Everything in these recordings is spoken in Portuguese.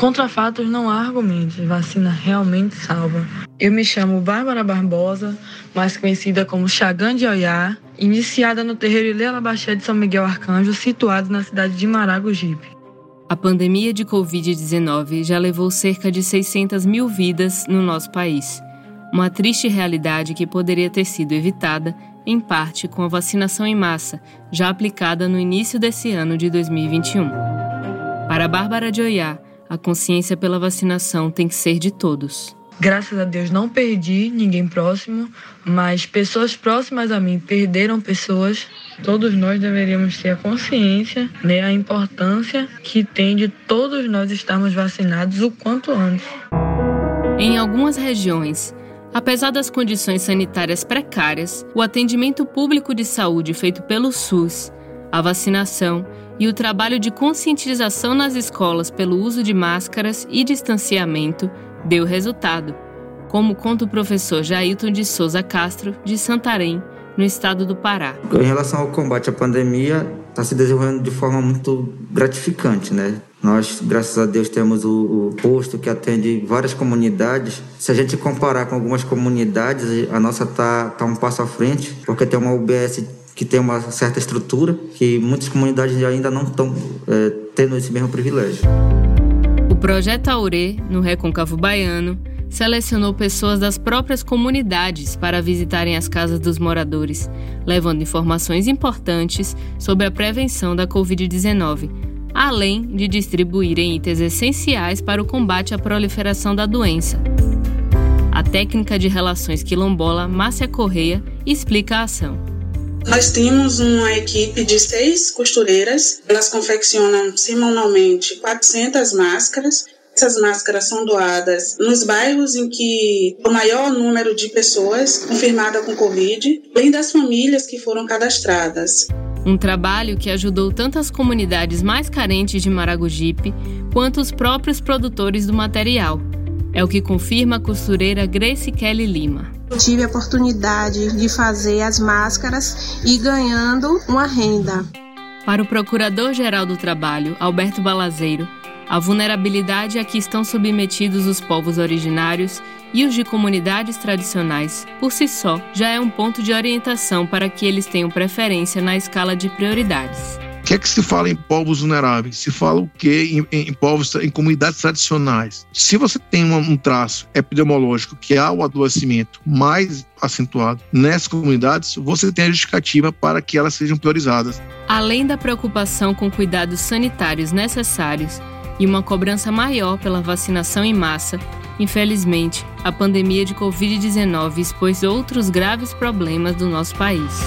Contra fatos não há argumentos, vacina realmente salva. Eu me chamo Bárbara Barbosa, mais conhecida como Chagã de Oiá, iniciada no terreiro Ilela Baxé de São Miguel Arcanjo, situado na cidade de Maragogipe. A pandemia de Covid-19 já levou cerca de 600 mil vidas no nosso país. Uma triste realidade que poderia ter sido evitada, em parte, com a vacinação em massa, já aplicada no início desse ano de 2021. Para Bárbara de Oiá, a consciência pela vacinação tem que ser de todos. Graças a Deus não perdi ninguém próximo, mas pessoas próximas a mim perderam pessoas. Todos nós deveríamos ter a consciência, né, a importância que tem de todos nós estarmos vacinados o quanto antes. Em algumas regiões, apesar das condições sanitárias precárias, o atendimento público de saúde feito pelo SUS, a vacinação e o trabalho de conscientização nas escolas pelo uso de máscaras e distanciamento deu resultado, como conta o professor Jailton de Souza Castro, de Santarém, no estado do Pará. Em relação ao combate à pandemia, está se desenvolvendo de forma muito gratificante, né? Nós, graças a Deus, temos o, o, posto que atende várias comunidades. Se a gente comparar com algumas comunidades, a nossa está tá um passo à frente, porque tem uma UBS que tem uma certa estrutura, que muitas comunidades ainda não estão é, tendo esse mesmo privilégio. O projeto Aure, no Recôncavo Baiano, selecionou pessoas das próprias comunidades para visitarem as casas dos moradores, levando informações importantes sobre a prevenção da Covid-19, além de distribuírem itens essenciais para o combate à proliferação da doença. A técnica de relações quilombola Márcia Correia explica a ação. Nós temos uma equipe de seis costureiras. Elas confeccionam semanalmente 400 máscaras. Essas máscaras são doadas nos bairros em que o maior número de pessoas confirmada com Covid, além das famílias que foram cadastradas. Um trabalho que ajudou tanto as comunidades mais carentes de Maragogipe quanto os próprios produtores do material. É o que confirma a costureira Grace Kelly Lima. Tive a oportunidade de fazer as máscaras e ganhando uma renda. Para o Procurador-Geral do Trabalho, Alberto Balazeiro, a vulnerabilidade a que estão submetidos os povos originários e os de comunidades tradicionais, por si só, já é um ponto de orientação para que eles tenham preferência na escala de prioridades que é que se fala em povos vulneráveis? Se fala o que em, em, povos, em comunidades tradicionais? Se você tem um, um traço epidemiológico que há o adoecimento mais acentuado nessas comunidades, você tem a justificativa para que elas sejam priorizadas. Além da preocupação com cuidados sanitários necessários e uma cobrança maior pela vacinação em massa, infelizmente, a pandemia de Covid-19 expôs outros graves problemas do nosso país.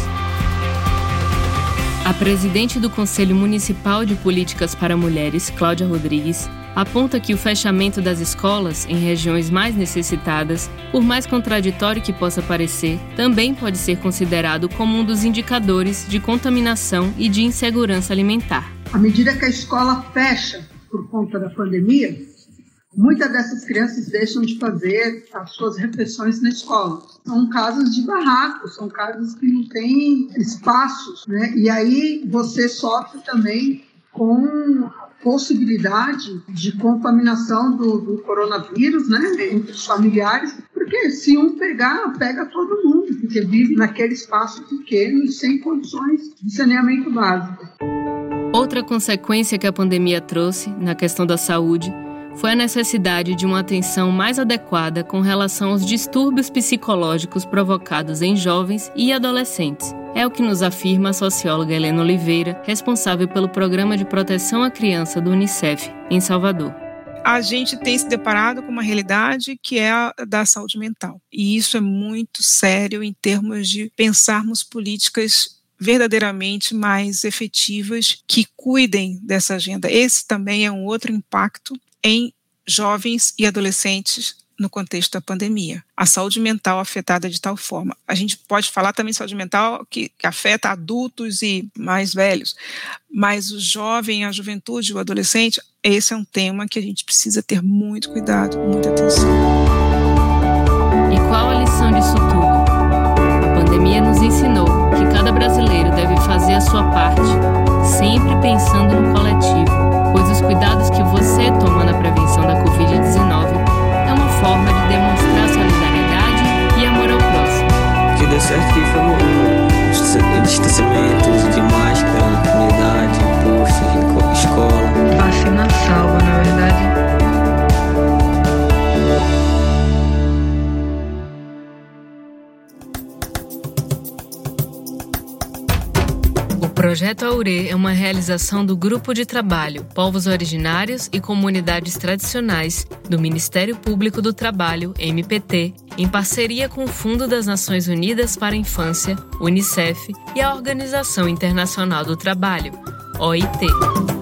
A presidente do Conselho Municipal de Políticas para Mulheres, Cláudia Rodrigues, aponta que o fechamento das escolas em regiões mais necessitadas, por mais contraditório que possa parecer, também pode ser considerado como um dos indicadores de contaminação e de insegurança alimentar. À medida que a escola fecha por conta da pandemia, Muitas dessas crianças deixam de fazer as suas refeições na escola. São casos de barracos, são casos que não têm espaços, né? E aí você sofre também com a possibilidade de contaminação do, do coronavírus, né? Entre os familiares, porque se um pegar, pega todo mundo, porque vive naquele espaço pequeno e sem condições de saneamento básico. Outra consequência que a pandemia trouxe na questão da saúde foi a necessidade de uma atenção mais adequada com relação aos distúrbios psicológicos provocados em jovens e adolescentes. É o que nos afirma a socióloga Helena Oliveira, responsável pelo Programa de Proteção à Criança do Unicef, em Salvador a gente tem se deparado com uma realidade que é a da saúde mental. E isso é muito sério em termos de pensarmos políticas verdadeiramente mais efetivas que cuidem dessa agenda. Esse também é um outro impacto em jovens e adolescentes no contexto da pandemia. A saúde mental afetada de tal forma. A gente pode falar também saúde mental que, que, afeta adultos e mais velhos, mas o jovem, a juventude, o adolescente, esse é um tema que a gente precisa ter muito cuidado, muita atenção. E qual a lição disso tudo? A pandemia nos ensinou que cada brasileiro deve fazer a sua parte, sempre pensando no coletivo deu certo que foi no Distanciamento, uso de máscara, unidade, posto, projeto Aure é uma realização do Grupo de Trabalho Povos Originários e Comunidades Tradicionais do Ministério Público do Trabalho, MPT, em parceria com o Fundo das Nações Unidas para a Infância, Unicef e a Organização Internacional do Trabalho, OIT.